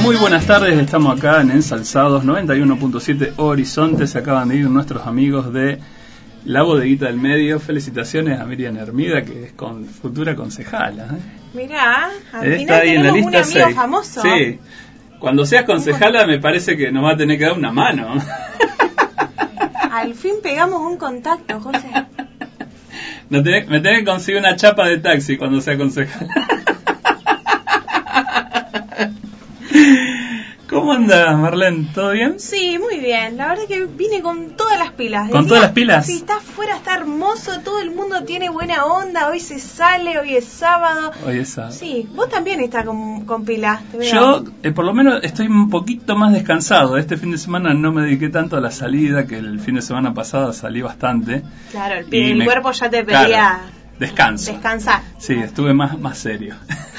muy buenas tardes. Estamos acá en Ensalzados 91.7 Horizonte. Se acaban de ir nuestros amigos de la bodeguita del medio. Felicitaciones a Miriam Hermida, que es con, futura concejala. ¿eh? Mirá, al Está final ahí en la tenemos un lista amigo 6. famoso. Sí. Cuando seas concejala, me parece que nos va a tener que dar una mano. Al fin pegamos un contacto, José. No tenés- me tenés que conseguir una chapa de taxi cuando sea concejala. ¿Cómo andas, Marlene? ¿Todo bien? Sí, muy bien. La verdad que vine con todas las pilas. ¿Con todas las pilas? Sí, está afuera, está hermoso, todo el mundo tiene buena onda. Hoy se sale, hoy es sábado. Oye, esa. Sí, vos también estás con, con pilas. Yo, eh, por lo menos, estoy un poquito más descansado. Este fin de semana no me dediqué tanto a la salida, que el fin de semana pasado salí bastante. Claro, el, Y el me- cuerpo ya te claro, pedía descanso. descansar. Sí, estuve más, más serio.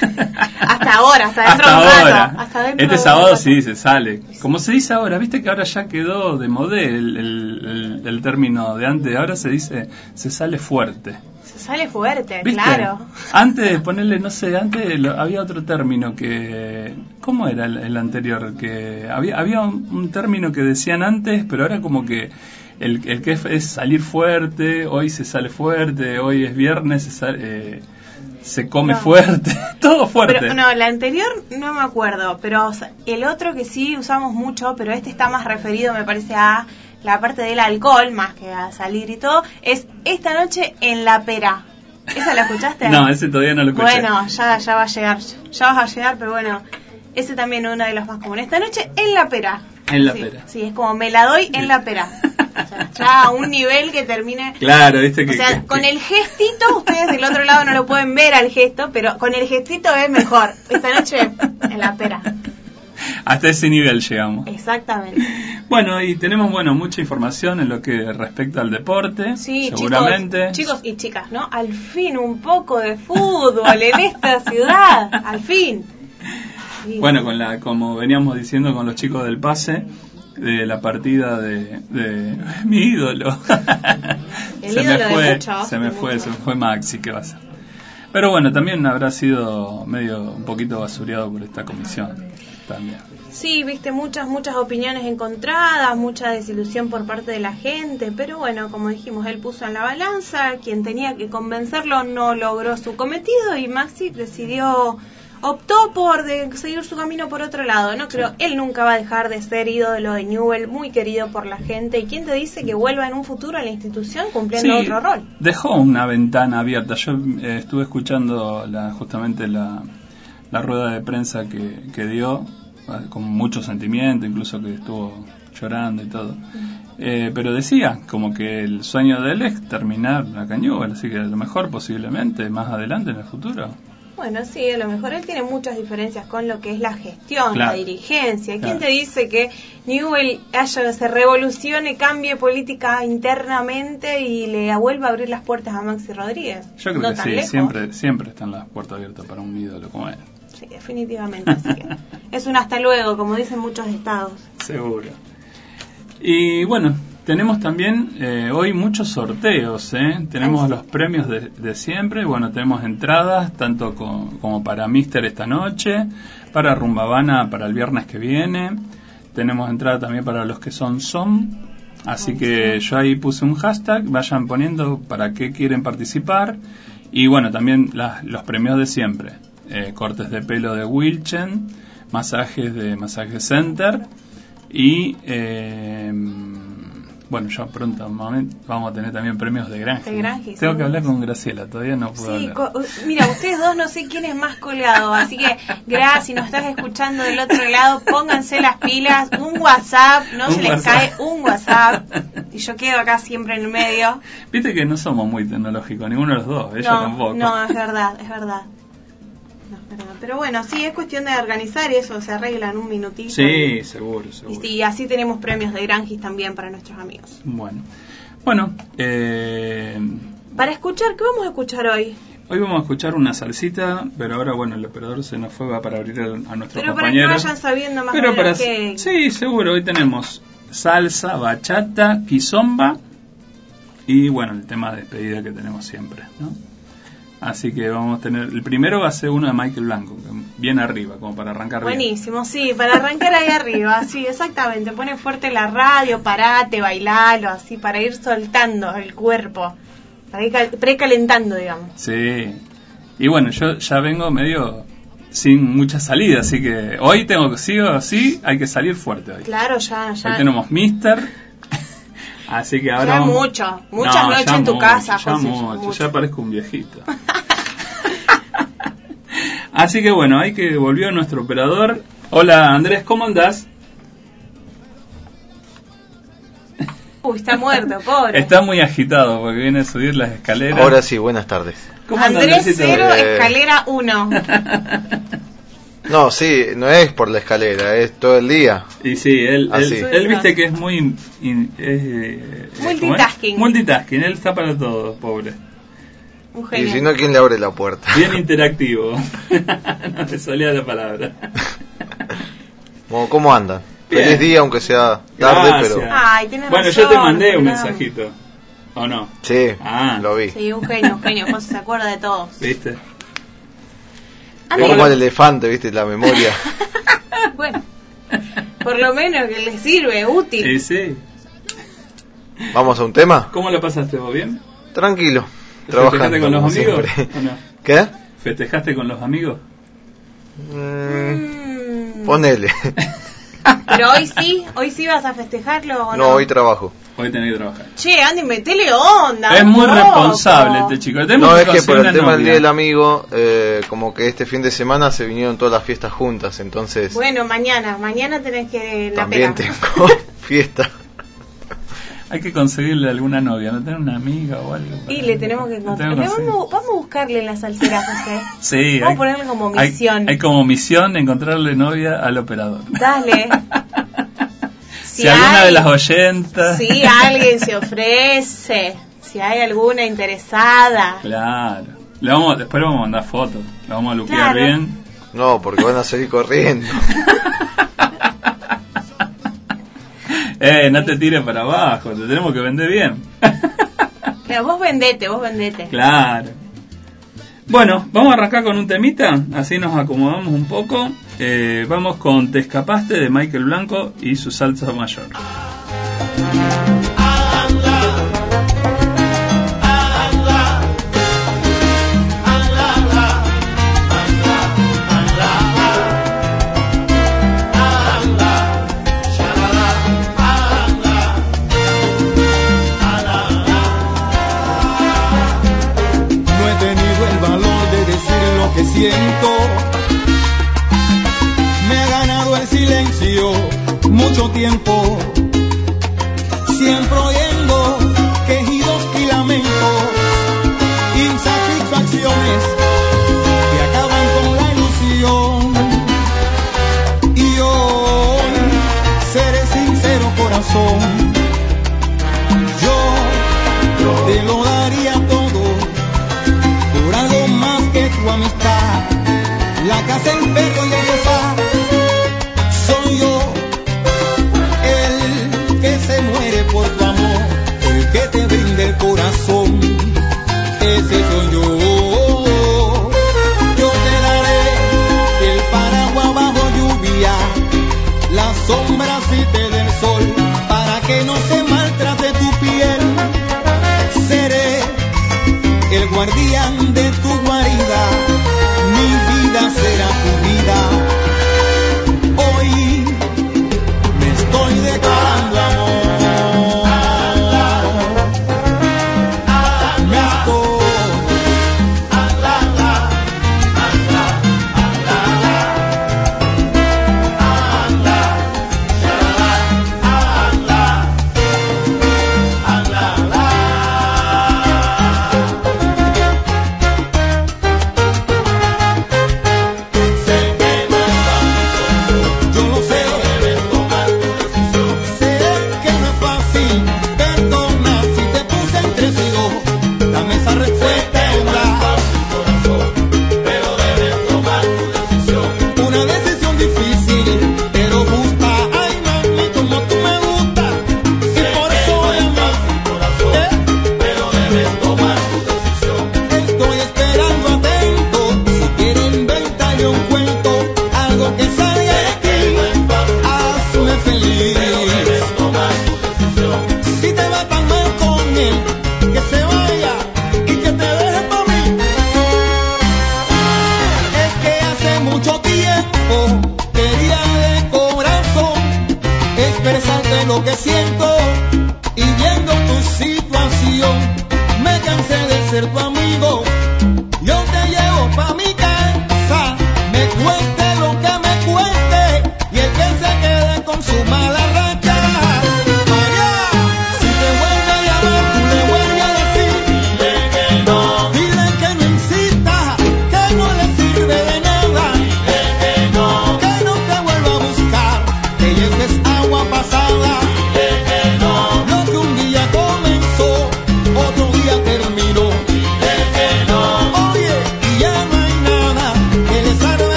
Hasta ahora, hasta dentro Hasta de un rato. ahora. Hasta dentro este de sábado rato. sí se sale. Como se dice ahora, viste que ahora ya quedó de modé el, el- el- el término de antes. Ahora se dice se sale fuerte. Se sale fuerte, ¿Viste? claro. Antes de ponerle, no sé, antes lo- había otro término que. ¿Cómo era el, el anterior? Que había, había un, un término que decían antes, pero ahora como que el, el que es, es salir fuerte, hoy se sale fuerte, hoy es viernes, se, sale- eh, se come No. fuerte, todo fuerte. Pero no, la anterior no me acuerdo, pero o sea, el otro que sí usamos mucho, pero este está más referido, me parece, a la parte del alcohol, más que a salir y todo, es esta noche en la pera. ¿Esa la escuchaste? no, ese todavía no lo escuché. Bueno, ya, ya va a llegar, ya vas a llegar, pero bueno, ese también es uno de los más comunes. Esta noche en la pera. En la Sí, pera. Sí, es como me la doy en la pera. O sea, ya a un nivel que termine Claro, viste que. o sea, que- con que- el gestito, ustedes del otro lado no lo pueden ver al gesto, pero con el gestito es mejor. Esta noche en la pera. Hasta ese nivel llegamos. Exactamente. Bueno, y tenemos bueno mucha información en lo que respecta al deporte, Sí, seguramente. chicos, chicos y chicas, ¿no? Al fin un poco de fútbol en esta ciudad. Al fin. Bueno, con la, como veníamos diciendo con los chicos del pase, de la partida de, de mi ídolo. El se ídolo me fue, se me fue, se me fue Maxi, ¿qué va a ser? Pero bueno, también habrá sido medio un poquito basureado por esta comisión. También. Sí, viste muchas, muchas opiniones encontradas, mucha desilusión por parte de la gente, pero bueno, como dijimos, él puso en la balanza, quien tenía que convencerlo no logró su cometido y Maxi decidió, optó por de seguir su camino por otro lado, ¿no? Pero él nunca va a dejar de ser ídolo de Newell, muy querido por la gente, y quién te dice que vuelva en un futuro a la institución cumpliendo Sí, otro rol. Dejó una ventana abierta. Yo eh, estuve escuchando la, justamente la, la rueda de prensa que, que dio, eh, con mucho sentimiento, incluso que estuvo llorando y todo. Eh, pero decía como que el sueño de él es terminar la Cañúbal, así que a lo mejor posiblemente más adelante en el futuro. Bueno, sí, a lo mejor él tiene muchas diferencias con lo que es la gestión, Claro. la dirigencia. ¿Quién Claro. te dice que Newell haya, se revolucione, cambie política internamente y le vuelva a abrir las puertas a Maxi Rodríguez? Yo creo No que sí, lejos. siempre, siempre están las puertas abiertas para un ídolo como él. Sí, definitivamente. así que es un hasta luego, como dicen muchos estados. Seguro. Y bueno, tenemos también eh, hoy muchos sorteos. ¿eh? Tenemos Ay, sí. los premios de, de siempre. Bueno, tenemos entradas tanto co- como para Mister esta noche, para Rumbabana para el viernes que viene. Tenemos entrada también para los que son son. Así Ay, que yo ahí puse un hashtag, vayan poniendo para qué quieren participar. Y bueno, también las- los premios de siempre. Eh, cortes de pelo de Wilchen, masajes de Masaje Center y eh, bueno, ya pronto vamos a tener también premios de Grange. De Grange, Tengo sí. que hablar con Graciela, todavía no puedo Sí, hablar. mira, ustedes dos no sé quién es más colgado, así que gracias, si nos estás escuchando del otro lado, pónganse las pilas, un WhatsApp, no Un se les cae un WhatsApp, y yo quedo acá siempre en el medio. Viste que no somos muy tecnológicos, ninguno de los dos, ella no, tampoco. no, es verdad, es verdad. No. Pero bueno, sí, es cuestión de organizar y eso se arregla en un minutito. Sí, seguro, Y, seguro. sí, así tenemos premios de Granjis también para nuestros amigos. Bueno, bueno eh, Para escuchar, ¿qué vamos a escuchar hoy? hoy vamos a escuchar una salsita, pero ahora bueno, el operador se nos fue va para abrir el- a nuestro Pero para que compañero. vayan sabiendo más Pero para qué... sí, seguro, hoy tenemos salsa, bachata, quizomba y bueno, el tema de despedida que tenemos siempre, ¿no? Así que vamos a tener. El primero va a ser uno de Michael Blanco, bien arriba, como para arrancar Buenísimo, sí, para arrancar ahí arriba, sí, exactamente. Pone fuerte la radio, parate, bailalo, así, para ir soltando el cuerpo, para ir precalentando, digamos. Sí. Y bueno, yo ya vengo medio sin mucha salida, así que hoy tengo que, sí o sí, hay que salir fuerte hoy. Claro, ya, ya. Hoy tenemos Mister. Así que ahora. Ya mucho, muchas noches en tu casa, ya mucho, ya parezco un viejito. Así que bueno, hay que volvió nuestro operador. Hola Andrés, ¿cómo andás? Uy, está muerto, pobre. Está muy agitado porque viene a subir las escaleras. Ahora sí, buenas tardes. ¿Cómo Andrés cero, escalera 1. No, sí, no es por la escalera, es todo el día. Y sí, él, él, viste que es muy... Eh, multitasking. Multitasking, él está para todo, pobre. Y si no, ¿quién le abre la puerta? Bien interactivo. no te salía la palabra. ¿Cómo andan? Feliz día, aunque sea tarde, pero... Ay, bueno, yo te mandé un mensajito. ¿O no? Sí, ah. lo vi. Sí, un genio, un genio. José se acuerda de todos. ¿Viste? Como el elefante, ¿viste? La memoria. bueno, por lo menos que le sirve, útil. Sí, sí. ¿Vamos a un tema? ¿Cómo lo pasaste vos? ¿Bien? Tranquilo. ¿Festejaste con los amigos? ¿Qué? ¿Festejaste con los amigos? Mm, ponele. Pero hoy sí, hoy sí vas a festejarlo o no? No, hoy trabajo. Hoy tenés que trabajar. Che, Andy, metele onda. Es muy responsable este chico. no, es que por el tema del Día del Amigo, eh, como que este fin de semana se vinieron todas las fiestas juntas, entonces... Bueno, mañana, mañana tenés que... La También tengo fiesta. Hay que conseguirle alguna novia, ¿no tener una amiga o algo? Y le tenemos que encontrar. Vamos, vamos, a buscarle en la salsera, José. sí. Vamos a ponerle como misión. Hay, como misión encontrarle novia al operador. Dale. si, alguna de las oyentas. Si alguien se ofrece, si hay alguna interesada. Claro. Le vamos, después le vamos a mandar fotos, le vamos a luquear bien. No, porque van a seguir corriendo. eh, no te tires para abajo, te tenemos que vender bien. Pero vos vendete, vos vendete. Claro. Bueno, vamos a arrancar con un temita, así nos acomodamos un poco. Eh, vamos con Te escapaste de Michael Blanco y su salsa mayor.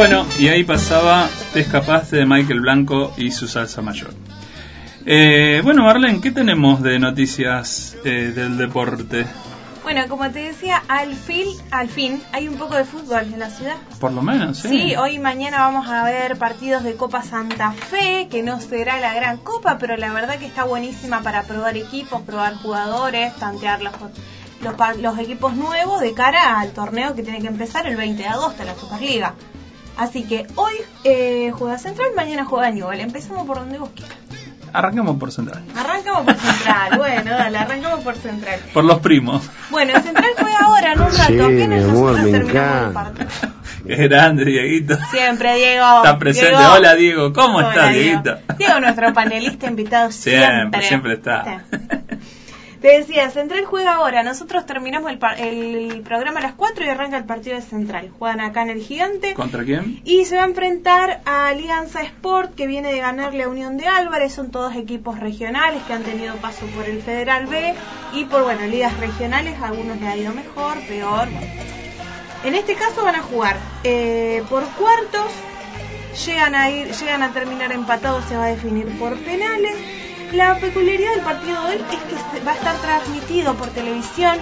Bueno, y ahí pasaba Te escapaste de Michael Blanco y su salsa mayor. Eh, bueno, Marlene, ¿qué tenemos de noticias eh, del deporte? Bueno, como te decía, al fin, al fin hay un poco de fútbol en la ciudad. Por lo menos, ¿sí? Sí, hoy y mañana vamos a ver partidos de Copa Santa Fe, que no será la gran copa, pero la verdad que está buenísima para probar equipos, probar jugadores, tantear los, los, los equipos nuevos de cara al torneo que tiene que empezar el 20 de agosto, la Superliga. Así que hoy eh, juega Central, mañana juega Newell. Empezamos por donde vos quieras. Arranquemos por Central. Arrancamos por Central, bueno, dale, arrancamos por Central. Por los primos. Bueno, Central juega ahora en un rato. Sí, apenas mi amor, me encanta. Qué grande, Dieguito. Siempre, Diego. Está presente. Diego. Hola, Diego. ¿Cómo Hola, estás, Diego. Dieguito? Diego, nuestro panelista invitado siempre. Siempre, siempre está. Sí. Te decía, Central juega ahora. Nosotros terminamos el, par- el programa a las 4 y arranca el partido de Central. Juegan acá en el Gigante. ¿Contra quién? Y se va a enfrentar a Alianza Sport, que viene de ganarle a Unión de Álvarez. Son todos equipos regionales que han tenido paso por el Federal B y por, bueno, ligas regionales. A algunos le ha ido mejor, peor. En este caso van a jugar eh, por cuartos. Llegan a, ir, llegan a terminar empatados, se va a definir por penales. La peculiaridad del partido de hoy es que va a estar transmitido por televisión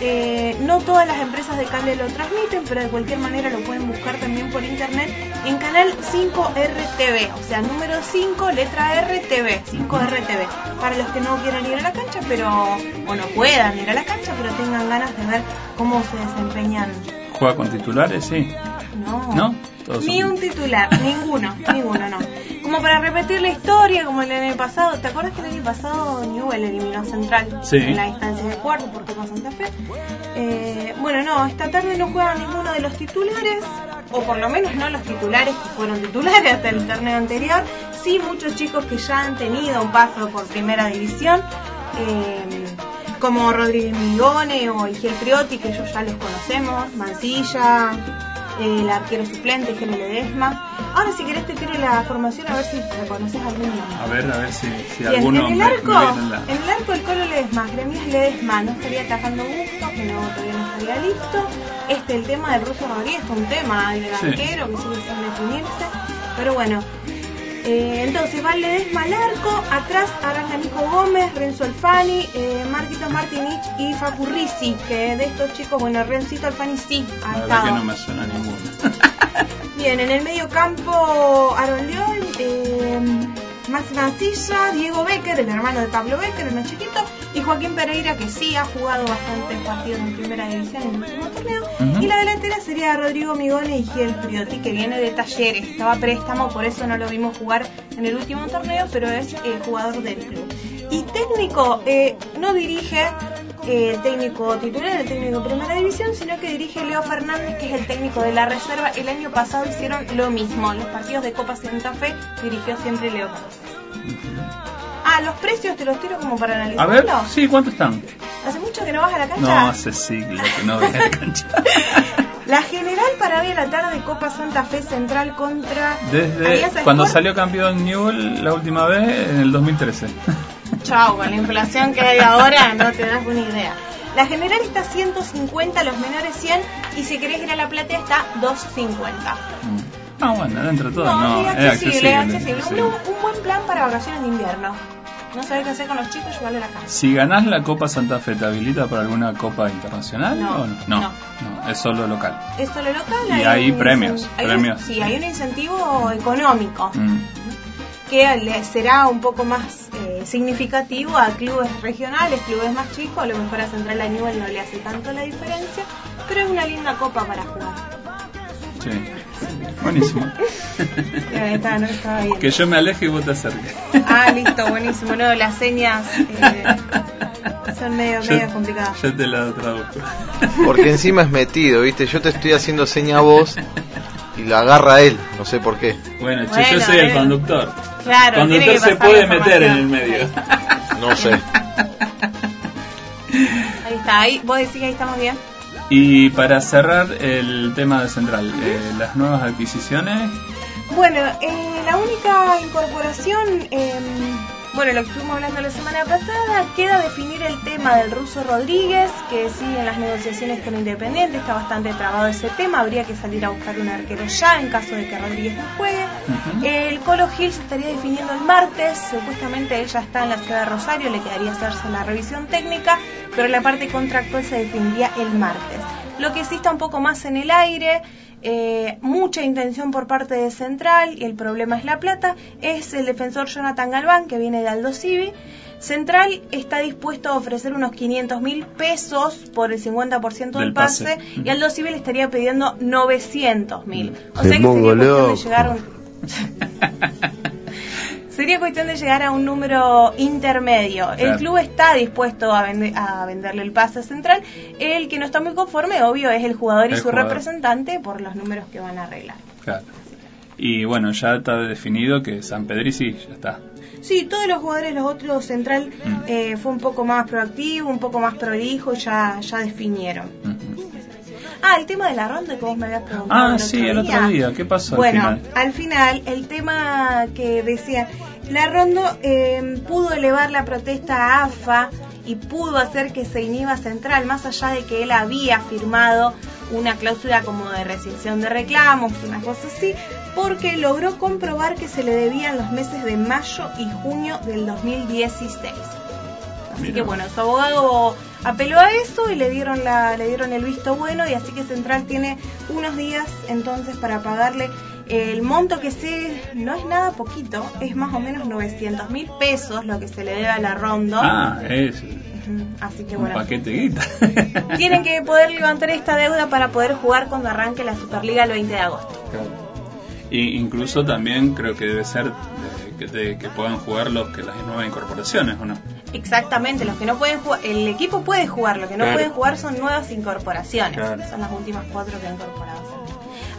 Eh, no todas las empresas de cable lo transmiten, pero de cualquier manera lo pueden buscar también por internet en canal 5RTV, o sea, número 5, letra RTV, 5RTV. Para los que no quieran ir a la cancha, pero o no puedan ir a la cancha, pero tengan ganas de ver cómo se desempeñan. ¿Juega con titulares? Sí. No. ¿No? Ni un titular, ninguno, ninguno, no. Para repetir la historia, como el año pasado. ¿Te acuerdas que el año pasado Newell eliminó a Central Sí. en la instancia de cuarto por Copa Santa Fe? Eh, bueno, no, esta tarde no juegan ninguno de los titulares, o por lo menos no los titulares que fueron titulares hasta el torneo anterior. Sí, muchos chicos que ya han tenido un paso por primera división. eh, como Rodríguez Mingone o Igiel Priotti, que ellos ya los conocemos, Mancilla, el arquero suplente, Gene Ledesma. Ahora si querés te tiro la formación a ver si reconoces algún nombre. A ver, a ver si, si alguno en el arco, me en la- en el arco el Colo Ledesma, Gremios Ledesma, no estaría atajando gusto, que no, todavía no estaría listo. Este, el tema del ruso Rodríguez, es un tema del Sí. arquero que sigue sin definirse. Pero bueno, eh, entonces va Ledesma al arco, atrás arranca Nico Gómez, Renzo Alfani, eh, Marquitos Martinich y Facu Risi, que de estos chicos, bueno, Rencito Alfani sí ha estado. que no me suena ninguno. Bien, en el medio campo, Aaron León, eh, Max Mancilla, Diego Becker, el hermano de Pablo Becker, el más chiquito, y Joaquín Pereira, que sí ha jugado bastantes partidos en primera división en el último torneo. Y la delantera sería Rodrigo Migone y Giel Priotti, que viene de Talleres, estaba préstamo, por eso no lo vimos jugar en el último torneo, pero es eh, jugador del club. Y técnico, eh, no dirige el técnico titular, el técnico de primera división, sino que dirige Leo Fernández, que es el técnico de la reserva. El año pasado hicieron lo mismo, los partidos de Copa Santa Fe dirigió siempre Leo Fernández. Ah, los precios te los tiro como para A analizarlo. ver, sí, ¿cuántos están? ¿Hace mucho que no vas a la cancha? No, hace siglo que no voy a la cancha. La general para hoy a la tarde, Copa Santa Fe Central contra Desde cuando salió campeón Newell la última vez, en el 2013. Chao, con la inflación que hay ahora no te das una idea. La general está a 150, los menores 100 y si querés ir a la platea está 250. Mm. Ah, bueno, dentro de todo, no, sí, es accesible, es accesible. Un, buen plan para vacaciones de invierno. No sabés qué hacer con los chicos, llevarlo a la casa. Si ganás la Copa Santa Fe, ¿te habilita para alguna Copa internacional? No, o no? No, no. no, es solo local. Es solo local. Y hay premios, hay un- premios. sí, hay un incentivo económico. Mm. que le será un poco más significativo a clubes regionales, clubes más chicos, a lo mejor a Central a Newell no le hace tanto la diferencia, pero es una linda copa para jugar. Buenísimo. No estaba que yo me aleje y vos te acerques. Ah, listo, buenísimo. No, las señas eh, son medio, Yo- medio complicadas. Yo te la traduzco. Porque encima es metido, ¿viste? Yo te estoy haciendo seña a vos y la agarra él, no sé por qué. Bueno, che, Bueno, yo soy el eh. conductor. Claro, el tiene conductor se puede meter en el medio. No sé. Ahí está, ahí, vos decís que ahí estamos bien. Y para cerrar el tema de Central, eh, las nuevas adquisiciones, Bueno, eh, la única incorporación, eh, bueno, lo que estuvimos hablando la semana pasada, queda definir el tema del ruso Rodríguez, que sigue en las negociaciones con Independiente, está bastante trabado ese tema, habría que salir a buscar un arquero ya en caso de que Rodríguez no juegue. El Colo Gil se estaría definiendo el martes, supuestamente ella está en la ciudad de Rosario, le quedaría hacerse la revisión técnica, pero la parte contractual se definiría el martes. Lo que sí está un poco más en el aire, eh, mucha intención por parte de Central, y el problema es la plata, es el defensor Jonathan Galván, que viene de Aldo Civi. Central está dispuesto a ofrecer unos 500 mil pesos por el 50% del, Del pase, pase. y Aldo Civi le estaría pidiendo 900 mil. O Se sea que sería de llegar un... Sería cuestión de llegar a un número intermedio. El club está dispuesto a, vende- a venderle el pase central. El que no está muy conforme, obvio, es el jugador y su jugador. representante por los números que van a arreglar. claro. Y bueno, ya está definido que San Pedri sí, ya está. Sí, todos los jugadores, los otros central, Mm. eh, fue un poco más proactivo, un poco más prolijo, ya, ya definieron. Ah, el tema de la ronda que vos me habías preguntado. Ah, sí, el otro día. ¿Qué pasó Bueno, al final? al final, el tema que decía, la ronda eh, pudo elevar la protesta a AFA y pudo hacer que se inhiba Central, más allá de que él había firmado una cláusula como de rescisión de reclamos, una cosa así, porque logró comprobar que se le debían los meses de mayo y junio del 2016. Así Mira. que bueno, su abogado apeló a eso y le dieron la, le dieron el visto bueno y así que Central tiene unos días entonces para pagarle el monto que sé no es nada poquito, es más o menos 900 mil pesos lo que se le debe a la Rondo. Ah, es Así que un bueno, paquete de guita. tienen que poder levantar esta deuda para poder jugar cuando arranque la Superliga el 20 de agosto. Claro. Y incluso también creo que debe ser de- que, de- que puedan jugar los que las nuevas incorporaciones, ¿o no? Exactamente, los que no pueden jugar, el equipo puede jugar, lo que no Claro. pueden jugar son nuevas incorporaciones, Claro. son las últimas cuatro que han incorporado.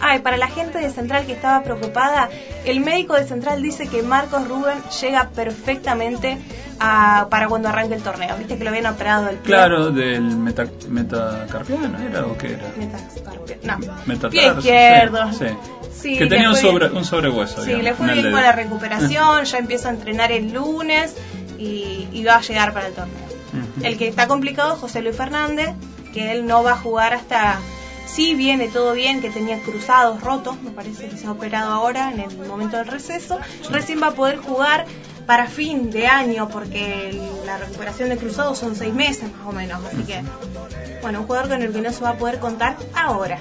Ah, y para la gente de Central que estaba preocupada, el médico de Central dice que Marcos Rubén llega perfectamente a- para cuando arranque el torneo. Viste que lo habían operado del pie. Claro, del meta, metacarpiano era o qué era? Metacarpio- No, Metatarso, pie izquierdo. Sí. sí. Sí, que tenía un, sobre, un sobrehueso. Sí, digamos, le fue en el bien con la recuperación, ya empieza a entrenar el lunes y, y va a llegar para el torneo. El que está complicado es José Luis Fernández, que él no va a jugar hasta... Sí, viene todo bien, que tenía cruzados rotos, me parece que se ha operado ahora en el momento del receso. Recién va a poder jugar para fin de año, porque la recuperación de cruzados son seis meses más o menos. Así que, bueno, un jugador con el que no se va a poder contar ahora.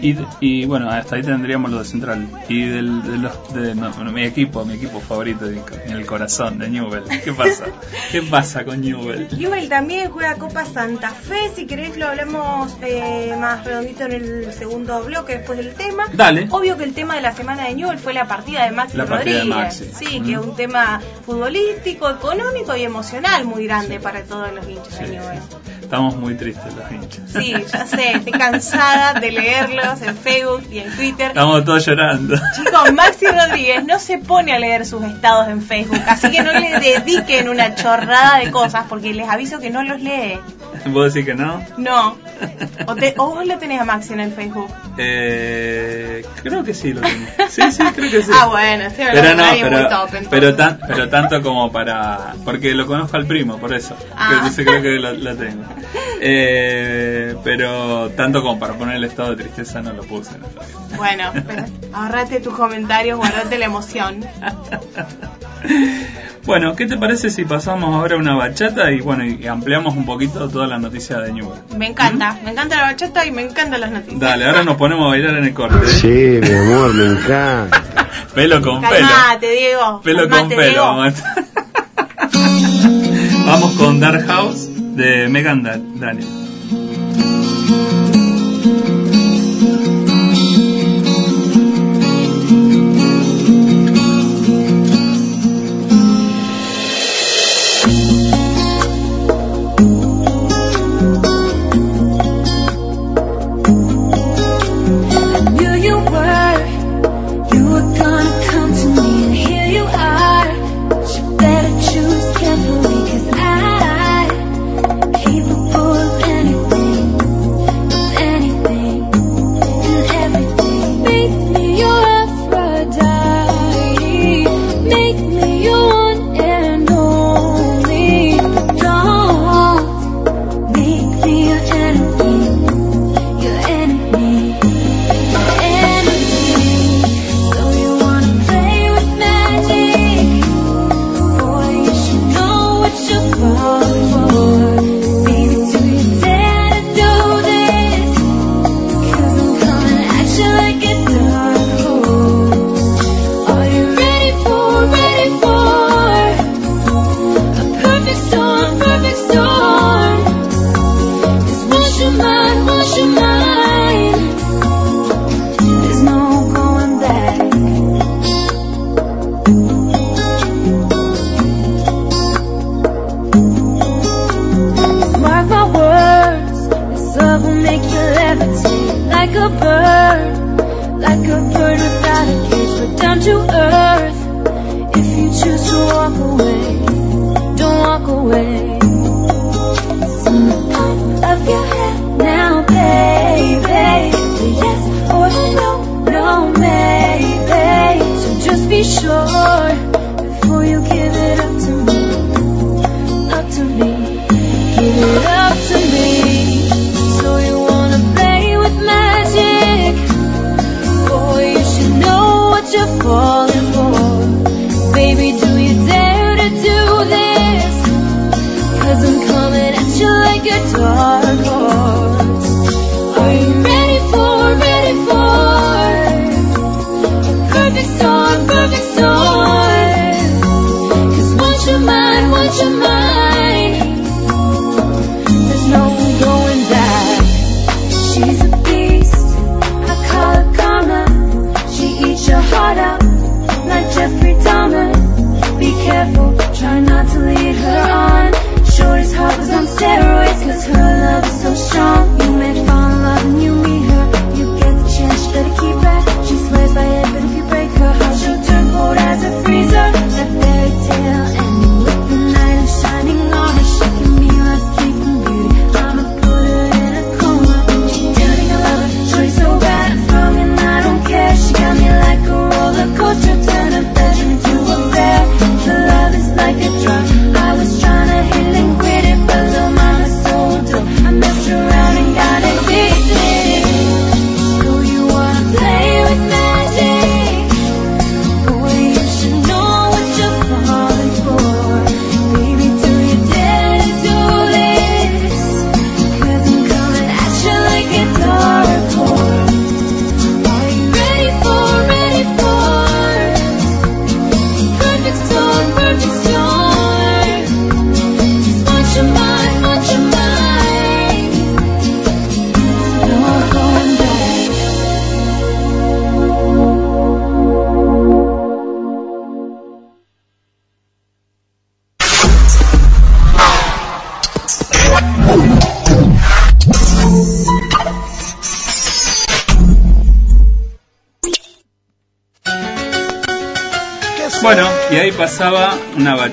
Y, y bueno, hasta ahí tendríamos lo de Central. Y del, de los, de, no, bueno, mi equipo, mi equipo favorito en el corazón, de Newell. ¿Qué pasa? ¿Qué pasa con Newell? Newell también juega Copa Santa Fe, si querés lo hablamos eh, más redondito en el segundo bloque después del tema. Dale. Obvio que el tema de la semana de Newell fue la partida de Maxi La partida de Rodríguez. Maxi. Sí, Mm. que es un tema futbolístico, económico y emocional muy grande para todos los hinchas de Newell. Estamos muy tristes los hinchas. Sí, ya sé, estoy cansada de leerlos en Facebook y en Twitter. Estamos todos llorando. Chicos, Maxi Rodríguez no se pone a leer sus estados en Facebook, así que no le dediquen una chorrada de cosas porque les aviso que no los lee. ¿Puedo decir que no? No. O, te- o vos lo tenés a Maxi en el Facebook. Eh, creo que sí lo tengo. Sí, sí, creo que sí. Ah, bueno, hablando Pero no, pero, top, pero, tan- pero tanto como para... Porque lo conozco al primo, por eso. Ah. Entonces creo que lo, lo tengo. Eh, pero tanto como para poner el estado de tristeza no lo puse. Bueno, pero ahorrate tus comentarios, guardate la emoción. Bueno, ¿qué te parece si pasamos ahora a una bachata y bueno y ampliamos un poquito toda la noticia de Newell? Me encanta, me encanta la bachata y me encantan las noticias. Dale, ahora nos ponemos a bailar en el corte. ¿eh? Sí, mi amor, me encanta. Pelo con pelo. Calmate, Diego. Pelo con pelo. Diego. Vamos, a- Vamos con Dark House de Megan Da- Daniel.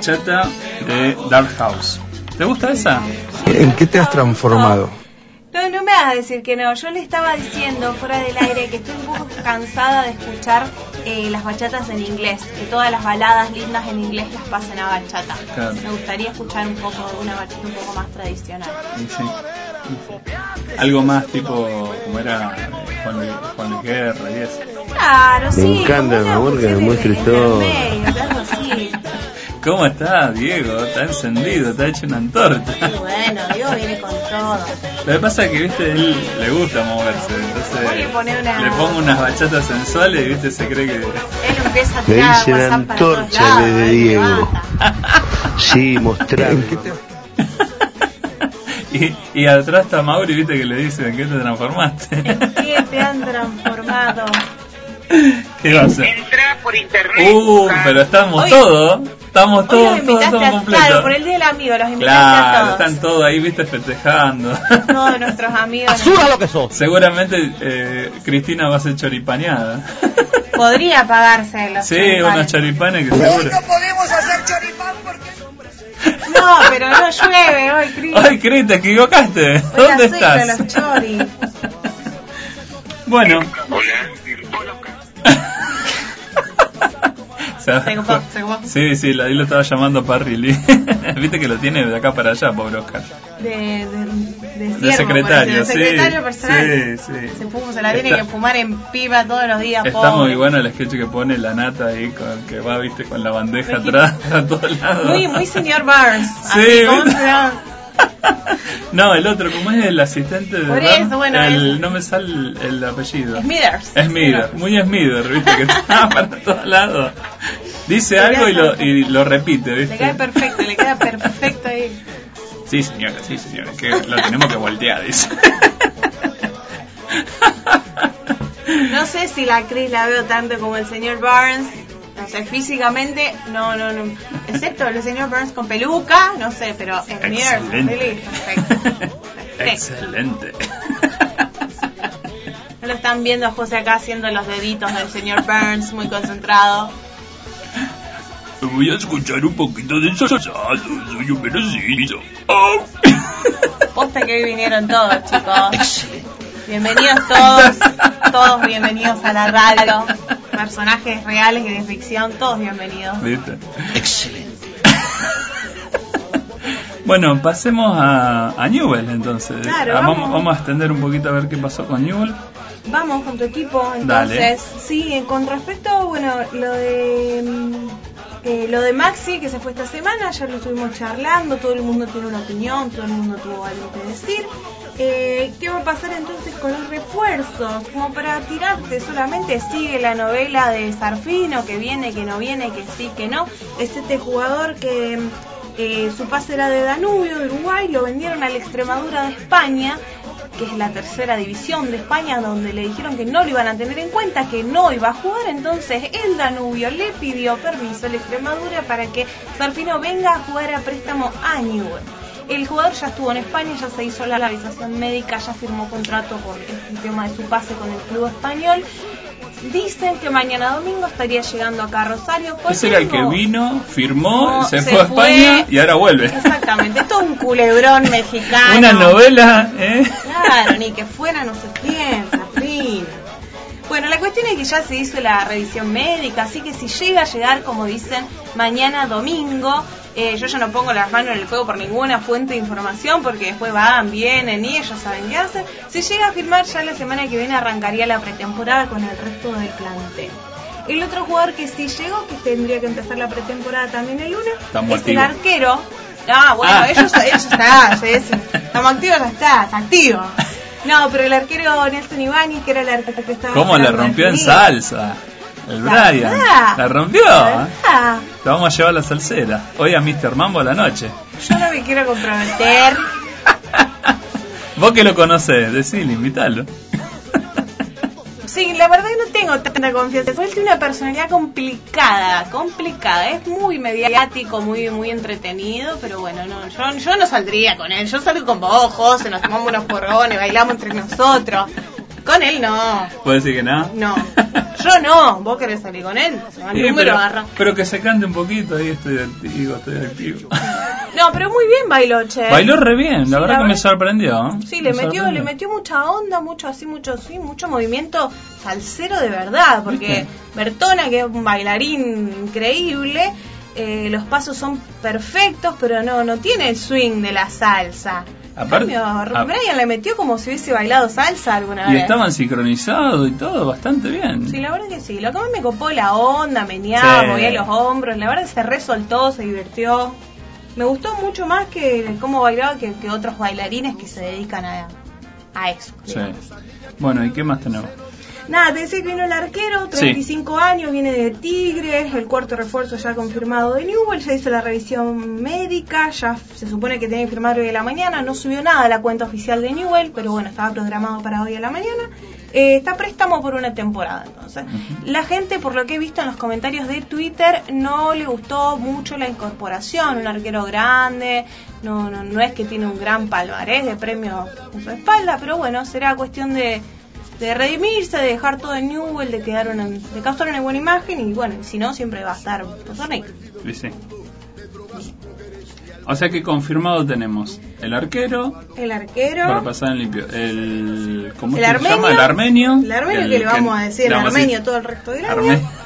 Bachata de Dark House. ¿Te gusta esa? ¿En qué te has transformado? No, no me vas a decir que no. Yo le estaba diciendo fuera del aire que estoy un poco cansada de escuchar eh, las bachatas en inglés. Que todas las baladas lindas en inglés las pasen a bachata. Claro. Me gustaría escuchar un poco una bachata un poco más tradicional. Y sí. Algo más tipo como era Juan Luis, Juan Luis Guerra y eso. Claro, Me sí. encanta, mi amor, una que me muestres todo. algo así. ¿Cómo está Diego? Está encendido, está hecho una antorcha. Bueno, Diego viene con todo. Lo que pasa es que, viste, él le gusta moverse, entonces una- le pongo unas bachatas sensuales y, viste, se cree que... Él empieza a Le tirar dicen para todos antorcha lados, desde él Diego. Sí, mostrar. ¿En qué te- y, y atrás está Mauri, viste, que le dice, ¿en qué te transformaste? ¿En qué te han transformado? ¿Qué va a hacer? Entra por internet. Uh, pero estamos Hoy- todos, estamos Hoy los todos, todos, todos a, completos. claro, por el día del amigo, los invitaste Claro, a todos. están todos ahí, viste, festejando. Todos nuestros amigos. lo que sos! Seguramente eh, Cristina va a ser choripaneada. Podría pagarse los sí, choripanes. unos choripanes que seguro. No, pero no llueve hoy, Cris. Ay, Cris, te equivocaste. Hoy ¿Dónde estás? los choris. Bueno. Hola. Se va- Se ocupó, se ocupó. Sí, sí, la, ahí lo estaba llamando Parrilli. Viste que lo tiene de acá para allá, pobre Oscar. De, de, de, De secretario, de secretario sí, personal. sí, sí. Se, fuma, se la tiene Está- que fumar en piba todos los días, Está pobre. muy bueno el sketch que pone la nata ahí, con, que va, viste, con la bandeja Muy- atrás a todos lados. Muy, muy señor Barnes. Sí. No, el otro, ¿cómo es el asistente de Por Ram? eso, bueno, el. No me sale el, el apellido. Smithers. Smither, muy Smither, viste, que está para todos lados. Dice Le algo y lo, y lo repite, Le viste. queda perfecto, le queda perfecto ahí. Sí, señora, sí, señora, que lo tenemos que voltear, dice. No sé si la actriz la veo tanto como el señor Barnes. No sé, físicamente, no, no, no. Excepto el señor Burns con peluca, no sé, pero really, perfecto. Perfecto. Excelente. No lo están viendo a José acá haciendo los deditos del señor Burns, muy concentrado. Voy a escuchar un poquito de salsa, soy un. Oh. Posta que hoy vinieron todos, chicos. Bienvenidos todos, todos bienvenidos a la radio. Personajes reales y de ficción, todos bienvenidos. ¿Viste? Bueno, pasemos a, a Newell entonces. Claro, vamos. vamos. vamos a extender un poquito a ver qué pasó con Newell. Vamos con tu equipo, Dale. entonces. Sí, con respecto, bueno, lo de mm, eh, lo de Maxi que se fue esta semana, ya lo estuvimos charlando, todo el mundo tiene una opinión, todo el mundo tuvo algo que decir. Eh, ¿Qué va a pasar entonces con los refuerzos? Como para tirarte, solamente sigue la novela de Sarfino, que viene, que no viene, que sí, que no. Es este jugador que eh, su pase era de Danubio, de Uruguay, lo vendieron a la Extremadura de España, que es la tercera división de España, donde le dijeron que no lo iban a tener en cuenta, que no iba a jugar, entonces el Danubio le pidió permiso a la Extremadura para que Sarfino venga a jugar a préstamo a Newell. El jugador ya estuvo en España, ya se hizo la avisación médica, ya firmó contrato con el tema de su pase con el club español. Dicen que mañana domingo estaría llegando acá a Rosario. ¿Por Ese era el que no? vino, firmó, No, se, se fue a fue. España y ahora vuelve. Exactamente, todo un culebrón mexicano. Una novela, ¿eh? Claro, ni que fuera no sé quién, Sarfino. Bueno, la cuestión es que ya se hizo la revisión médica, así que si llega a llegar, como dicen, mañana domingo, eh, yo ya no pongo las manos en el fuego por ninguna fuente de información, porque después van, vienen y ellos saben qué hacen. Si llega a firmar, ya la semana que viene arrancaría la pretemporada con el resto del plantel. El otro jugador que sí llegó, que tendría que empezar la pretemporada también el lunes, Estamos es el arquero. Ah, bueno, Ah. ellos, ellos está, sí, sí. estamos activos, ya está, está activo. No, pero el arquero Nelson Ibáñez, que era el arquero que estaba... ¿Cómo le rompió en salsa? El La Brian. verdad. La rompió. La ¿eh? Lo vamos a llevar a la salsera. Hoy a Mr. Mambo a la noche. Yo no me quiero comprometer. Vos que lo conocés, decile, invitalo. Sí, la verdad que no tengo tanta confianza. Él tiene una personalidad complicada, complicada. Es muy mediático, muy muy entretenido, pero bueno, no, yo, yo no saldría con él. Yo salgo con vos, José, nos tomamos unos porrones, bailamos entre nosotros. Con él no. ¿Puedes decir que no? No. Yo no. ¿Vos querés salir con él? Se va el Sí, número, pero, agarra. pero que se cante un poquito, ahí estoy activo, estoy activo. No, pero muy bien bailó, che. Bailó re bien, Sí, la verdad la que me sorprendió. ¿eh? Sí, le Me metió, le metió mucha onda, mucho así, mucho sí, mucho movimiento salsero de verdad, porque ¿Viste? Bertona, que es un bailarín increíble, eh, los pasos son perfectos, pero no, no tiene el swing de la salsa. Aparte- cambio, ah. Brian le metió como si hubiese bailado salsa alguna Y vez. estaban sincronizados y todo bastante bien. Sí, la verdad que sí. Lo que más me copó la onda, meneaba, Sí. movía los hombros. La verdad que se resoltó, se divirtió. Me gustó mucho más que cómo bailaba que, que otros bailarines que se dedican a, a eso. Sí. Bueno, ¿y qué más tenemos? Nada, te decía que vino el arquero, 35 años, viene de Tigres, el cuarto refuerzo ya confirmado de Newell, ya hizo la revisión médica, ya se supone que tenía que firmar hoy a la mañana, no subió nada a la cuenta oficial de Newell, pero bueno, estaba programado para hoy a la mañana. Eh, está préstamo por una temporada, entonces. La gente, por lo que he visto en los comentarios de Twitter, no le gustó mucho la incorporación, un arquero grande, no, no, no es que tiene un gran palmarés de premio en su espalda, pero bueno, será cuestión de de redimirse, de dejar todo en Newell, de quedar una, de causar una buena imagen y bueno, si no siempre va a estar Pozornik. Sí, sí. O sea que confirmado tenemos el arquero, El para arquero, pasar en limpio, el, ¿cómo el se armenio, llama? El armenio. el armenio el que le vamos a decir el armenio todo el resto del año.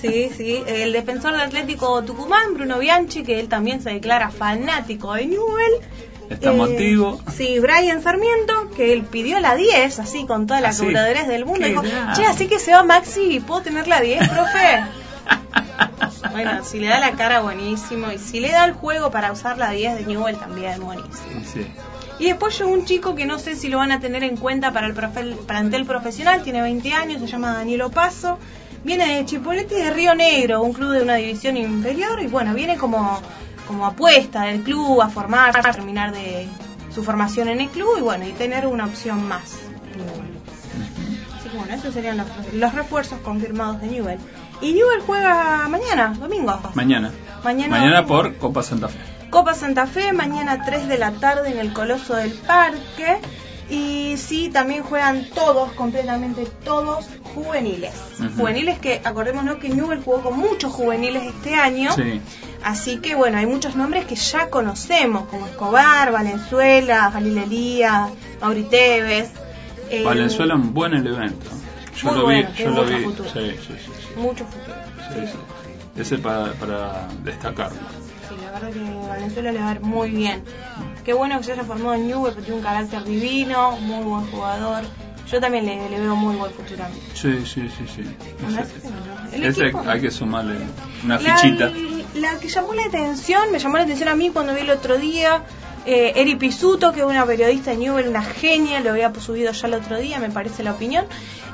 Sí, sí, el defensor del Atlético Tucumán, Bruno Bianchi, que él también se declara fanático de Newell. Está motivo. Sí, Brian Sarmiento, que él pidió la 10, así con toda la Así. cobradores del mundo. Dijo, che, así que se va Maxi, ¿puedo tener la 10, profe? Bueno, si le da la cara, buenísimo. Y si le da el juego para usar la 10 de Newell, también, buenísimo. Sí, sí. Y después llegó un chico que no sé si lo van a tener en cuenta para el profe- plantel profesional, tiene 20 años, se llama Danielo Paso. Viene de Chipolete y de Río Negro, un club de una división inferior, y bueno, viene como, como apuesta del club a formar, a terminar de su formación en el club y bueno, y tener una opción más. Así que bueno, esos serían los, los refuerzos confirmados de Newell. Y Newell juega mañana, domingo. Mañana. Mañana, Mañana por Copa Santa Fe. Copa Santa Fe, mañana 3 de la tarde en el Coloso del Parque. Y sí, también juegan todos, completamente todos, juveniles. Juveniles que, acordémonos que Newell jugó con muchos juveniles este año. Sí. Así que bueno, hay muchos nombres que ya conocemos, como Escobar, Valenzuela, Jalil Elías, Mauri Tevez. eh, Valenzuela un buen evento. Yo Muy lo bueno, vi, yo lo vi. futuro. Sí, sí. Mucho futuro. Sí, sí. Ese para, para destacarlo. Sí, la verdad que Valenzuela le va a ir muy bien. Qué bueno que se haya formado en Newell, porque tiene un carácter divino, muy buen jugador. Yo también le, le veo muy buen futuro a mí. Sí, sí, sí, sí. El ese equipo- hay que sumarle una La, fichita. la que llamó la atención, me llamó la atención a mí cuando vi el otro día, eh, Eri Pisuto, que es una periodista de Newell, una genia, lo había subido ya el otro día, me parece la opinión,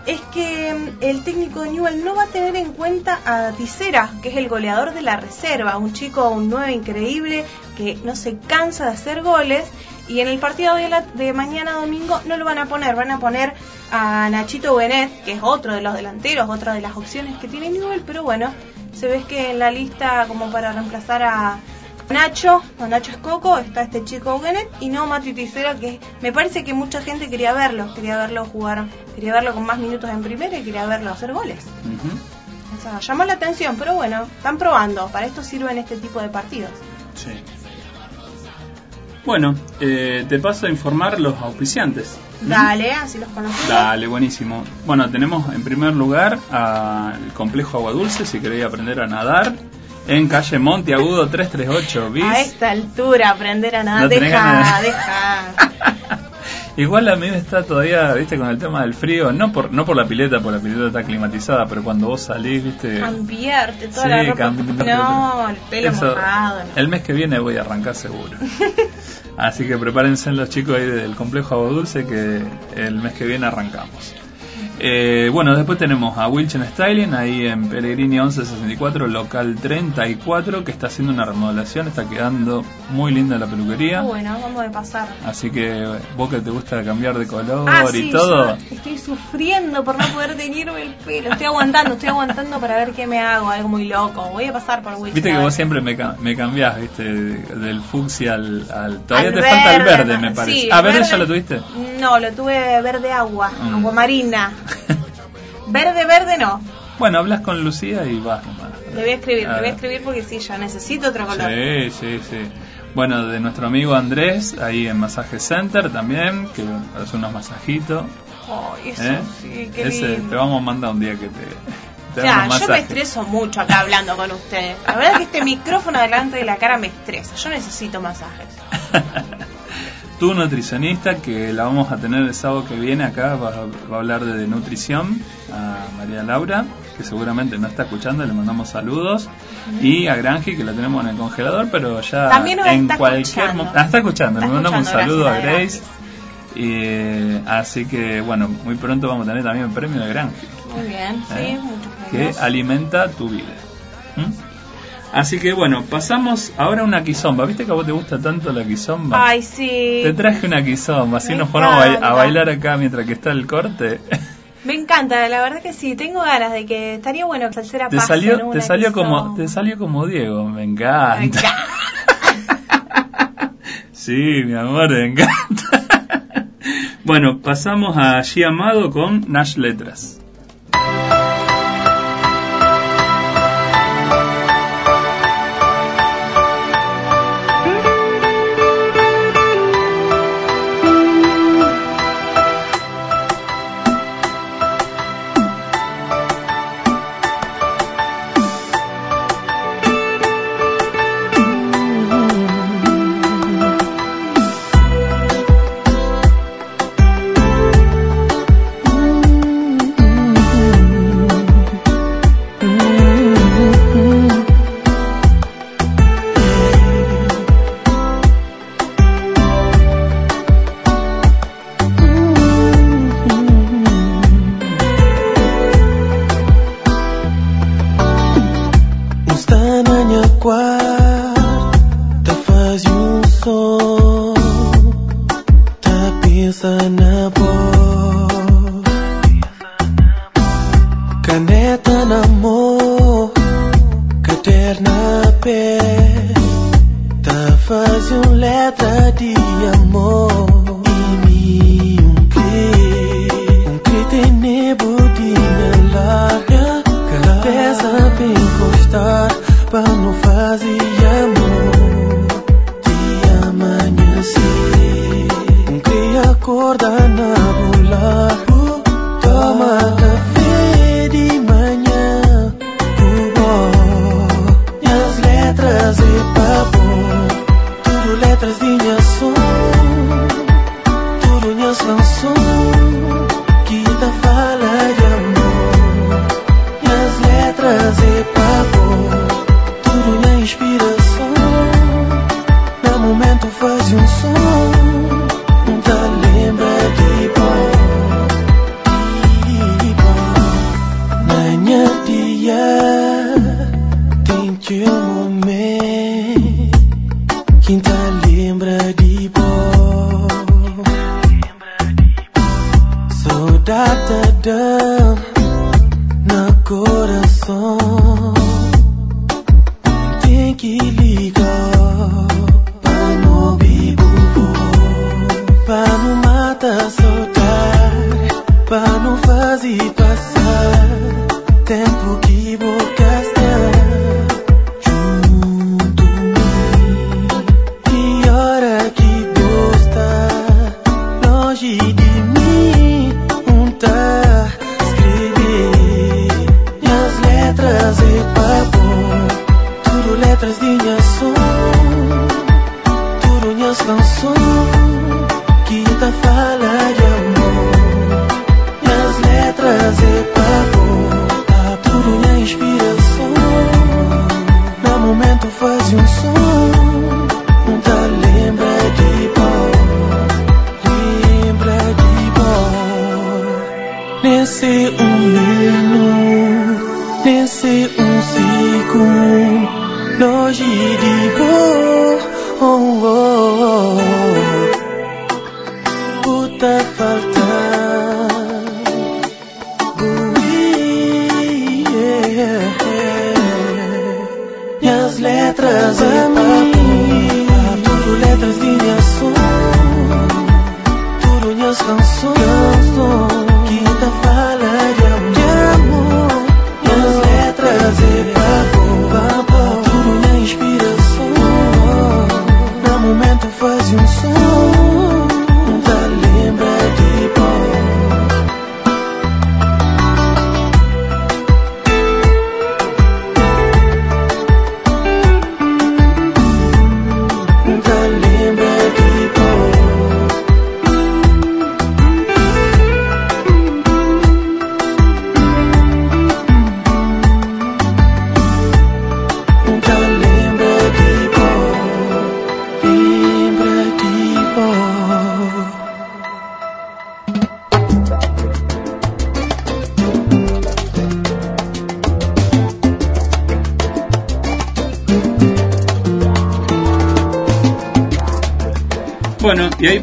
es que mm, el técnico de Newell no va a tener en cuenta a Tisera, que es el goleador de la reserva, un chico, un 9 increíble, que no se cansa de hacer goles. Y en el partido de, la- de mañana domingo no lo van a poner, van a poner a Nachito Benet, que es otro de los delanteros, otra de las opciones que tiene Newell, pero bueno, se ve que en la lista como para reemplazar a Nacho, a Nacho Escoco, está este chico Benet y no Mati Ticera, que me parece que mucha gente quería verlo, quería verlo jugar, quería verlo con más minutos en primera y quería verlo hacer goles. O sea, llamó la atención, pero bueno, están probando, para esto sirven este tipo de partidos. Sí. Bueno, eh, te paso a informar los auspiciantes. Dale, así los conocemos. Dale, buenísimo. Bueno, tenemos en primer lugar al complejo Agua Dulce, si queréis aprender a nadar, en calle Monteagudo 338 bis. A esta altura aprender a nadar, No deja. Igual a mí me está todavía, viste, con el tema del frío, no por no por la pileta, porque la pileta está climatizada, pero cuando vos salís, viste... Cambiarte toda Sí, la ropa. No, el pelo Eso, mojado. no. El mes que viene voy a arrancar seguro. Así que prepárense los chicos ahí del complejo Agua Dulce que el mes que viene arrancamos. Eh, bueno, después tenemos a Wilchen Styling ahí en Pellegrini 1164, local 34, que está haciendo una remodelación, está quedando muy linda la peluquería. Bueno, vamos a pasar. Así que vos que te gusta cambiar de color Ah, y sí, todo, yo estoy sufriendo por no poder teñirme el pelo. Estoy aguantando, estoy aguantando para ver qué me hago, algo muy loco. Voy a pasar por Wilson. Viste que a vos siempre me, me cambiás, viste, del fucsia al, al- Todavía Al te falta el verde, verde, me parece. sí, ah, el verde verde- ya lo tuviste. No, lo tuve verde agua, Mm. agua marina. Verde, verde no. bueno, hablas con Lucía y vas nomás. Le voy a escribir, Ah. le voy a escribir porque sí, ya necesito otro color. Sí, sí, sí. Bueno, de nuestro amigo Andrés, ahí en Masaje Center también, que hace unos masajitos. Ay, eso ¿eh? sí, qué Ese, lindo. te vamos a mandar un día que te, te Ya, yo me estreso mucho acá hablando con ustedes. La verdad es que este micrófono delante de la cara me estresa. Yo necesito masajes. tu nutricionista, que la vamos a tener el sábado que viene acá, va, va a hablar de nutrición, a María Laura, que seguramente no está escuchando, le mandamos saludos, y a Granji, que la tenemos en el congelador, pero ya También en está cualquier momento... Ah, está escuchando, Está le mandamos un saludo a gracias Grace. Y, eh, así que, bueno, muy pronto vamos a tener también el premio de Granji Muy bien, sí, ¿eh? muchos que premios. alimenta tu vida. ¿Mm? Así que bueno, pasamos ahora a una quizomba. ¿Viste que a vos te gusta tanto la quizomba? Ay, sí. Te traje una quizomba, así Me nos ponemos a, a bailar acá mientras que está el corte. Me encanta, la verdad que sí. Tengo ganas de que estaría bueno que Salsera te salió, ¿no? te salió como, te salió como Diego, me Me encanta. encanta. Sí, mi amor, me encanta. bueno, pasamos a G Amado con Nash Letras.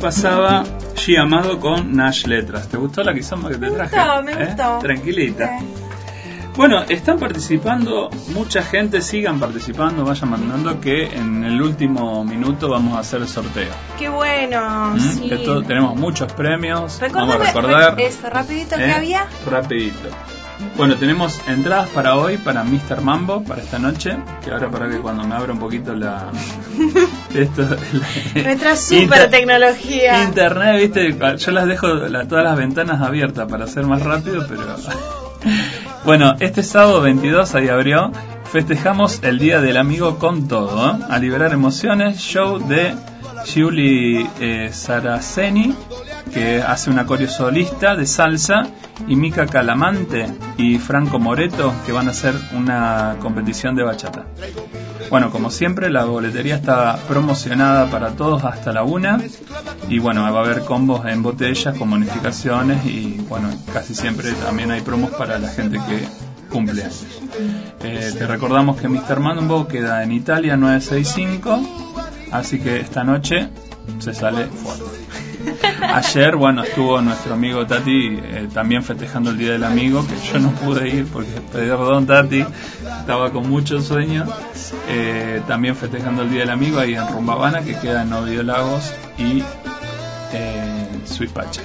Pasaba G Amado con Nash Letras. ¿Te gustó la quizomba que te traje? gustó, me ¿Eh? gustó. Tranquilita. Sí. Bueno, están participando, mucha gente, sigan participando, vayan mandando que en el último minuto vamos a hacer el sorteo. Qué bueno, ¿Mm? sí. Que tenemos muchos premios, Recordame, vamos a recordar. re- eso, rapidito, ¿qué ¿eh? había? Rapidito. Bueno, tenemos entradas para hoy, para Mr. Mambo, para esta noche, que ahora para que cuando me abra un poquito la... esto, la- Nuestra super Inter- tecnología. Internet, viste, yo las dejo la- todas las ventanas abiertas para hacer más rápido, pero... bueno, este sábado 22, ahí abrió, festejamos el Día del Amigo con todo, ¿eh? a liberar emociones, show de Giuli eh, Saraceni, que hace una coreo solista de salsa, y Mica Calamante y Franco Moreto, que van a hacer una competición de bachata. Bueno, como siempre, la boletería está promocionada para todos hasta la una. Y bueno, va a haber combos en botellas con bonificaciones. Y bueno, casi siempre también hay promos para la gente que cumple. Eh, te recordamos que Mr. Mambo queda en Italia 965. Así que esta noche se sale fuerte. Ayer, bueno, estuvo nuestro amigo Tati eh, también festejando el Día del Amigo, que yo no pude ir porque, perdón Tati, estaba con mucho sueño. Eh, también festejando el Día del Amigo ahí en Rumbabana, que queda en Novio Lagos y eh, Suipacha.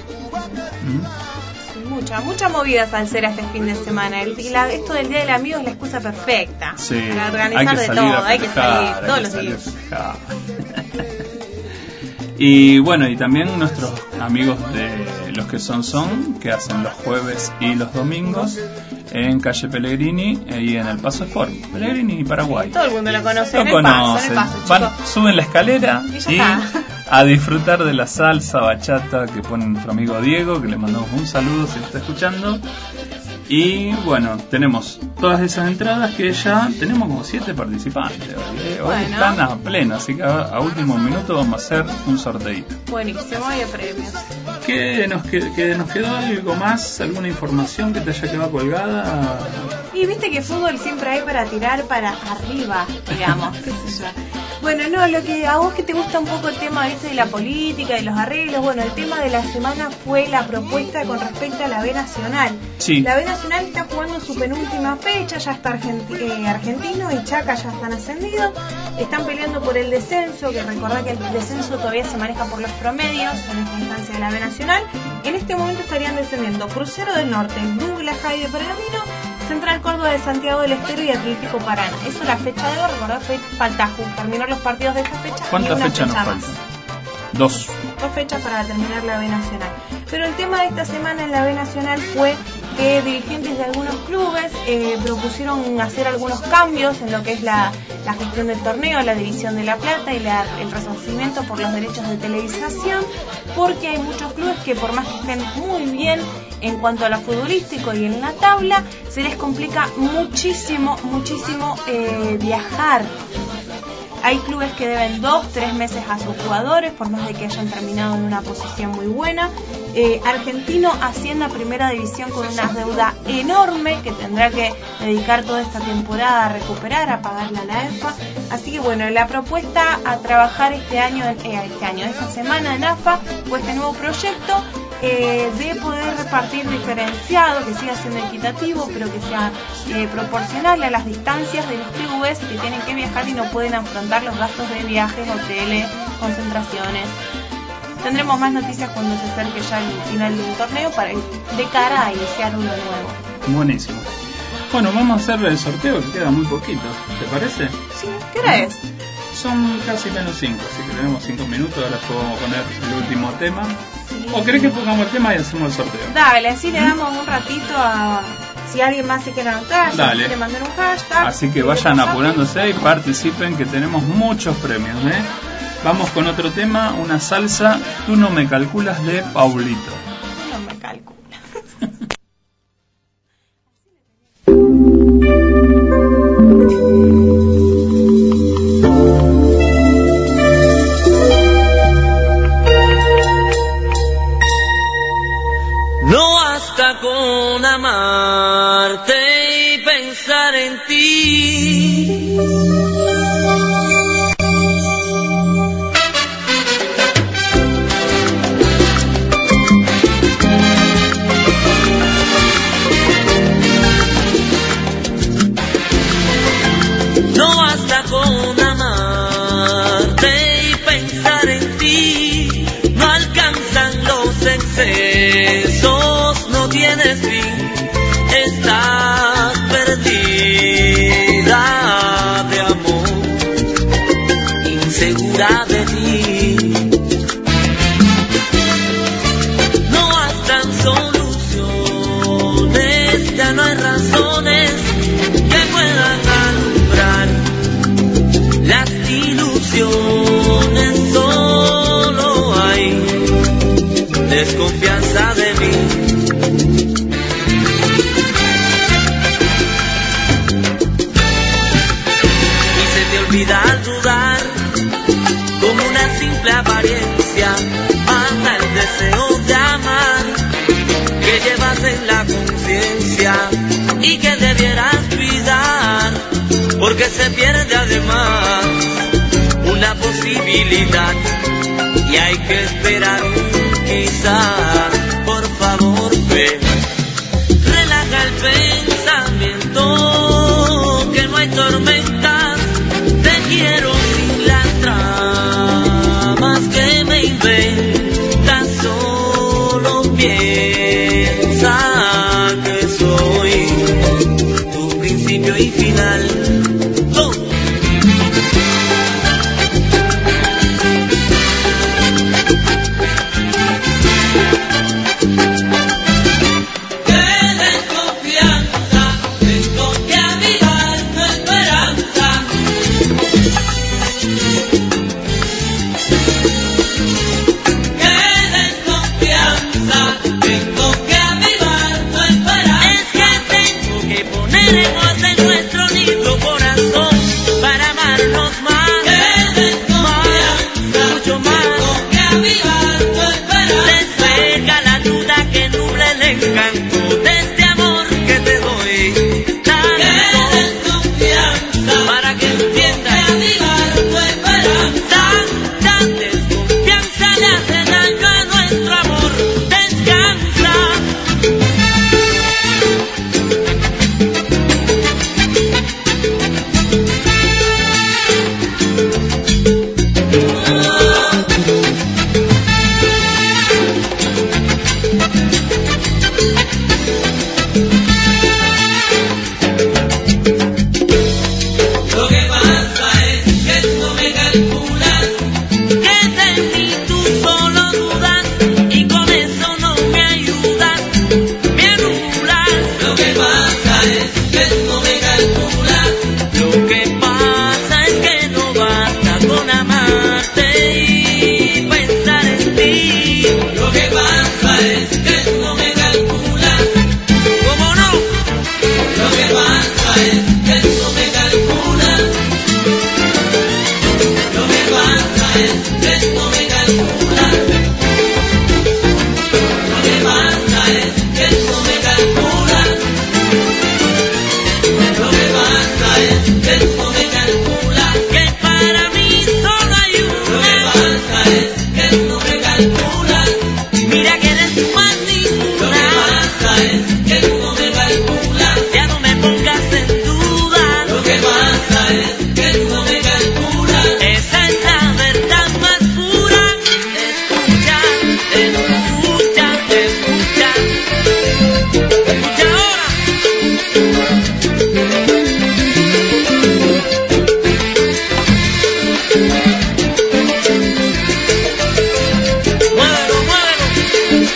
¿Mm? Mucha, mucha movida salsera este fin de semana. El- y la- esto del Día del Amigo es la excusa perfecta. Sí, para organizar de todo, hay que salir hay todos que los días. Y bueno, y también nuestros amigos de los que son son, que hacen los jueves y los domingos en calle Pellegrini y en el Paso Sport. Pellegrini y Paraguay. Todo el mundo lo conoce Lo en el paso, en conocen. el paso, Van- suben la escalera Y y a disfrutar de la salsa bachata que pone nuestro amigo Diego, que le mandamos un saludo si está escuchando. Y bueno, tenemos todas esas entradas que ya tenemos como siete participantes. Hoy. Hoy Bueno. están a pleno, así que a, a último minuto vamos a hacer un sorteito. Buenísimo, y de premios. ¿Qué nos, que, que nos quedó algo más? ¿Alguna información que te haya quedado colgada? Y viste que fútbol siempre hay para tirar para arriba, digamos, qué sé yo. Bueno, no, lo que a vos que te gusta un poco el tema ¿viste? de la política, de los arreglos, bueno, el tema de la semana fue la propuesta con respecto a la B Nacional. Sí. La B Nacional está jugando su penúltima fecha, ya está eh, Argentino y Chaca ya están ascendidos, están peleando por el descenso, que recordá que el descenso todavía se maneja por los promedios en esta instancia de la B Nacional. En este momento estarían descendiendo Crucero del Norte, Douglas de Pergamino, Central Córdoba de Santiago del Estero y Atlético Paraná. Eso es la fecha de hoy, recordá, fe- falta terminar los partidos de esta fecha. ¿Cuántas fechas nos fecha más faltan? Dos. dos fechas para terminar la B Nacional. Pero el tema de esta semana en la B Nacional fue que dirigentes de algunos clubes eh, propusieron hacer algunos cambios en lo que es la, la gestión del torneo, la división de la plata y la- el resarcimiento por los derechos de televisación, porque hay muchos clubes que por más que estén muy bien en cuanto a lo futbolístico y en la tabla, se les complica muchísimo, muchísimo eh, viajar hay clubes que deben dos, tres meses a sus jugadores, por más de que hayan terminado en una posición muy buena. Eh, Argentino asciende a primera división con una deuda enorme que tendrá que dedicar toda esta temporada a recuperar, a pagarle a la EFA. Así que bueno, la propuesta a trabajar este año, eh, este año, esta semana en AFA, fue este nuevo proyecto eh, de poder repartir diferenciado, que siga siendo equitativo, pero que sea eh, proporcional a las distancias de los clubes que tienen que viajar y no pueden afrontar los gastos de viajes, hoteles, concentraciones. Tendremos más noticias cuando se acerque ya el final del torneo para de cara a iniciar uno nuevo. Buenísimo. Bueno, vamos a hacer el sorteo que queda muy poquito. ¿Te parece? Sí, ¿qué hora es? Son casi menos 5, así que tenemos 5 minutos. Ahora podemos poner el último tema. ¿O querés que pongamos el tema y hacemos el sorteo? Dale, así le damos un ratito a si alguien más se quiere anotar, si Dale. quiere mandar un hashtag. Así que vayan apurándose y participen que tenemos muchos premios. ¿eh? Vamos con otro tema, una salsa, tú no me calculas de Paulito. No me calcula. segura de ti. que debieras cuidar, porque se pierde además una posibilidad y hay que esperar quizás.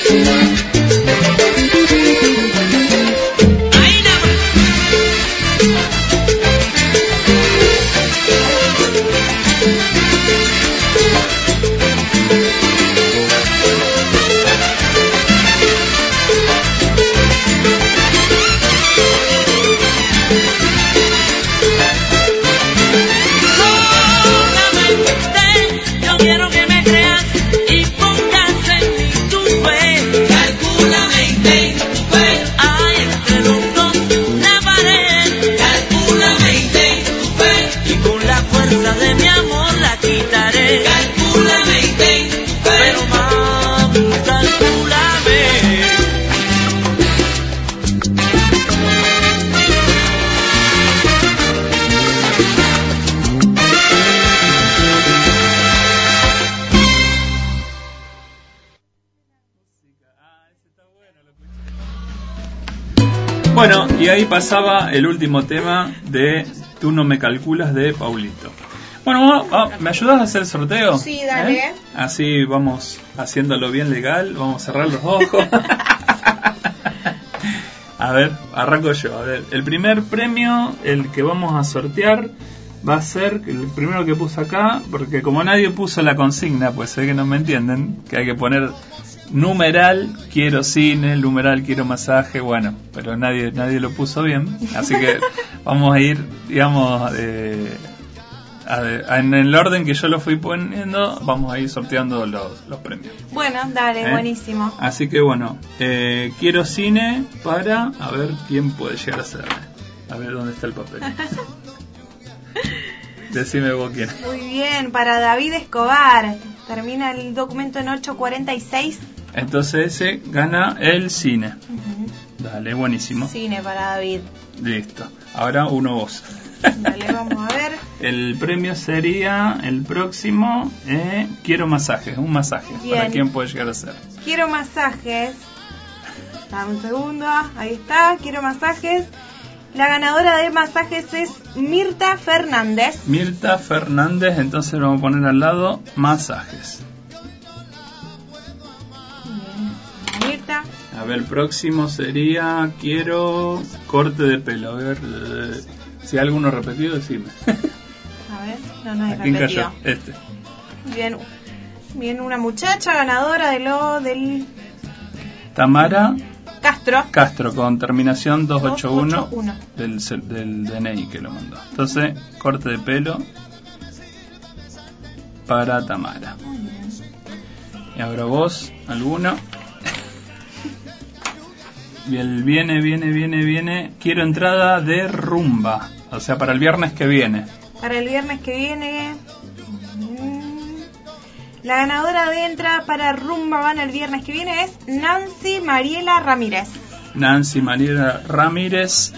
Thank you. Pasaba el último tema de Tú no me calculas de Paulito. Bueno, va- ¿me ayudas a hacer el sorteo? Sí, dale. ¿Eh? Así vamos haciéndolo bien legal, vamos a cerrar los ojos. a ver, arranco yo. A ver, el primer premio, el que vamos a sortear, va a ser el primero que puse acá, porque como nadie puso la consigna, pues sé que no me entienden, que hay que poner numeral quiero cine, numeral quiero masaje, bueno, pero nadie nadie lo puso bien, así que vamos a ir, digamos, eh, a- a- en el orden que yo lo fui poniendo, vamos a ir sorteando los, los premios. Bueno, dale, ¿Eh? buenísimo. Así que bueno, eh, quiero cine para a ver quién puede llegar a ser. A ver dónde está el papel. Decime vos quién. Muy bien, para David Escobar. Termina el documento en 846. Entonces ese gana el cine. Dale, buenísimo. Cine para David. Listo. Ahora uno vos. Dale, vamos a ver. El premio sería el próximo. eh, quiero masajes, un masaje. Bien. ¿Para quién puede llegar a ser? Quiero masajes. Dame un segundo. Ahí está. Quiero masajes. La ganadora de masajes es Mirta Fernández. Mirta Fernández, entonces vamos a poner al lado masajes. Mirta. A ver, el próximo sería quiero corte de pelo. A ver, eh, si hay alguno repetido, decime. A ver. No, no ¿A es quién repetido. cayó? Este. Bien. Bien, una muchacha ganadora de lo del Tamara Castro. Castro con terminación 281 281. del, del DNI que lo mandó. Entonces, corte de pelo para Tamara. Y ahora vos, alguno. Bien, viene, viene, viene, viene. Quiero entrada de rumba. O sea, para el viernes que viene. Para el viernes que viene. La ganadora de entrada para Rumba Van el viernes que viene es Nancy Mariela Ramírez. Nancy María Ramírez.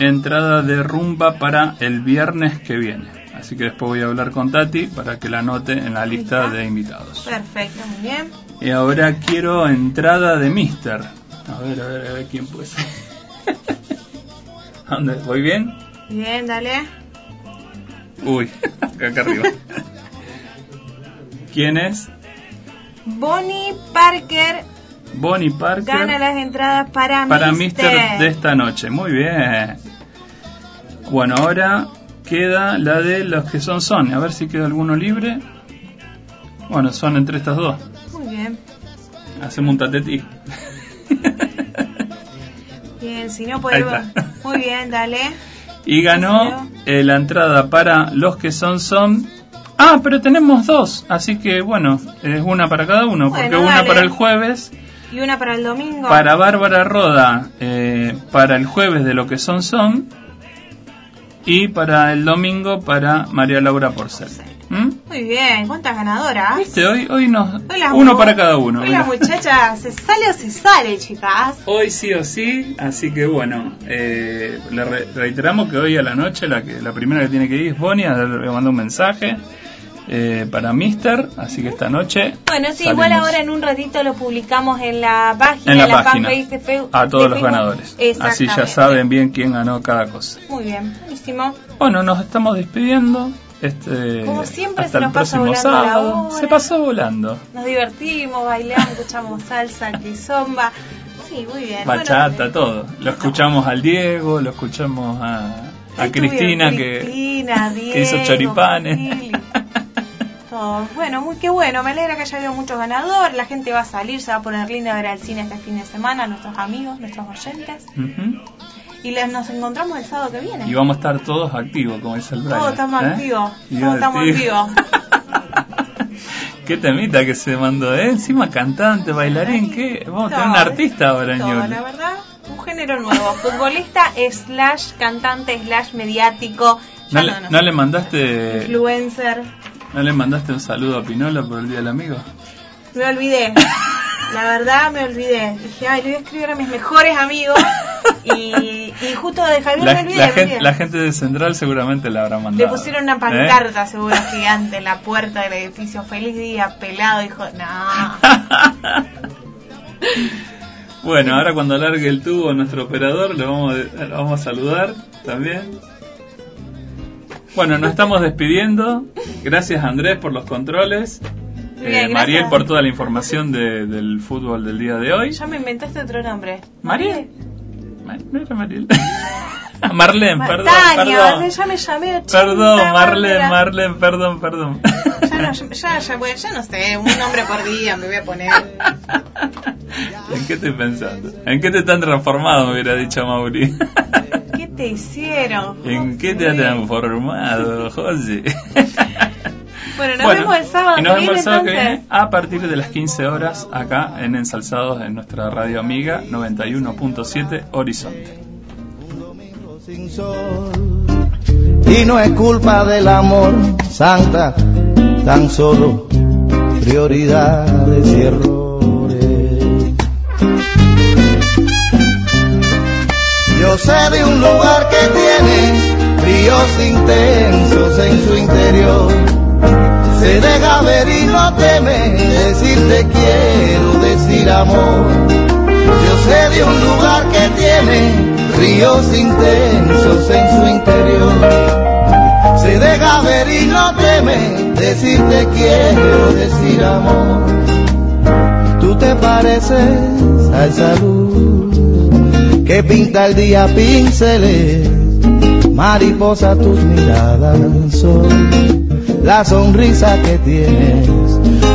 Entrada de rumba para el viernes que viene. Así que después voy a hablar con Tati para que la anote en la lista de invitados. Perfecto, muy bien. Y ahora quiero entrada de Mister. A ver, a ver, a ver quién puede ser. ¿A ¿Dónde? ¿Voy bien? Bien, dale. Uy, acá arriba. ¿Quién es? Bonnie Parker Bonnie Parker. gana las entradas para, para Mister. Mister de esta noche. Muy bien. Bueno, ahora queda la de los que son son. A ver si queda alguno libre. Bueno, son entre estas dos. Muy bien. Hacemos un tatetí. Bien, si no podemos. Muy bien, dale. Y ganó eh, la entrada para los que son son. Ah, pero tenemos dos, así que bueno, es una para cada uno, porque una dale. para el jueves, Y una para el domingo. para Bárbara Roda, eh, para el jueves de lo que son son, y para el domingo para María Laura Porcel. ¿Mm? Muy bien, ¿cuántas ganadoras? Viste, hoy, hoy nos, Hoy las uno para cada uno. Hoy la mira. muchacha se sale o se sale, chicas. Hoy sí o sí, así que bueno, eh, le re- reiteramos que hoy a la noche la que la primera que tiene que ir es Bonnie, a ver, le mandó un mensaje eh, para Mister, así que esta noche Bueno, sí, salimos igual ahora en un ratito lo publicamos en la página, en la, página fanpage de Facebook. a todos los ganadores, así ya saben bien quién ganó cada cosa. Muy bien, buenísimo. Bueno, nos estamos despidiendo. Este, Como siempre hasta se el nos pasa volando la hora. Se pasó volando. Nos divertimos, bailamos, escuchamos salsa, kizomba. Sí, muy bien. Bachata, Bueno, todo. Lo escuchamos al Diego, lo escuchamos a, Cristina, que, Cristina, que hizo choripanes. Bueno, muy qué bueno. Me alegra que haya habido muchos ganadores. La gente va a salir, se va a poner linda a ver al cine este fin de semana, nuestros amigos, nuestros oyentes. Y les, nos encontramos el sábado que viene. Y vamos a estar todos activos, como dice el Brian. Todos estamos ¿eh? activos. Todos estamos activos. Qué temita que se mandó, ¿eh? Encima cantante, bailarín, ¿qué? Vamos a tener un artista ahora en todo, la verdad, un género nuevo. Futbolista slash cantante slash mediático. ¿No, le, no. no le mandaste Influencer. no le mandaste un saludo a Pinola por el Día del Amigo? Me olvidé. La verdad me olvidé. Dije, ay, le voy a escribir a mis mejores amigos. Y, y justo de Javier La, me olvidé. la me gente, olvidé. la gente de Central seguramente la habrá mandado. Le pusieron una ¿eh? pancarta, seguro, gigante en la puerta del edificio. Feliz día, pelado. Dijo, no. Bueno, ahora cuando alargue el tubo nuestro operador, le vamos, a- lo vamos a saludar también. Bueno, nos estamos despidiendo. Gracias Andrés por los controles. Eh. Mariel por toda la información de- del fútbol del día de hoy. Ya me inventaste otro nombre. ¿Mariel? Ma- No era Mariel. Marlene, Ma- perdón. Tania, perdón. ya me llamé. Perdón, Marlene. Marlene, perdón, perdón. Ya no, ya, ya, bueno, ya no sé, un nombre por día me voy a poner. ¿En qué estoy pensando? ¿En qué te están transformado? Me hubiera dicho Mauri. ¿Qué te hicieron? ¿En qué te has transformado, José? Bueno, nos vemos el sábado y nos vemos el sábado que viene a partir de las 15 horas acá en Ensalzados en nuestra radio amiga 91.7 Horizonte. sin sol. Y no es culpa del amor, santa, tan solo prioridades y errores. Yo sé de un lugar que tiene fríos intensos en su interior. Se deja ver y no teme decir te quiero, decir amor. Yo sé de un lugar que tiene ríos intensos en su interior. Se deja ver y no teme decir te quiero, decir amor. Tú te pareces a esa luz que pinta el día pinceles, mariposa tus miradas son la sonrisa que tienes